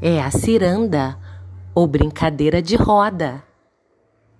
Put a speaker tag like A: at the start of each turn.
A: É a ciranda ou brincadeira de roda.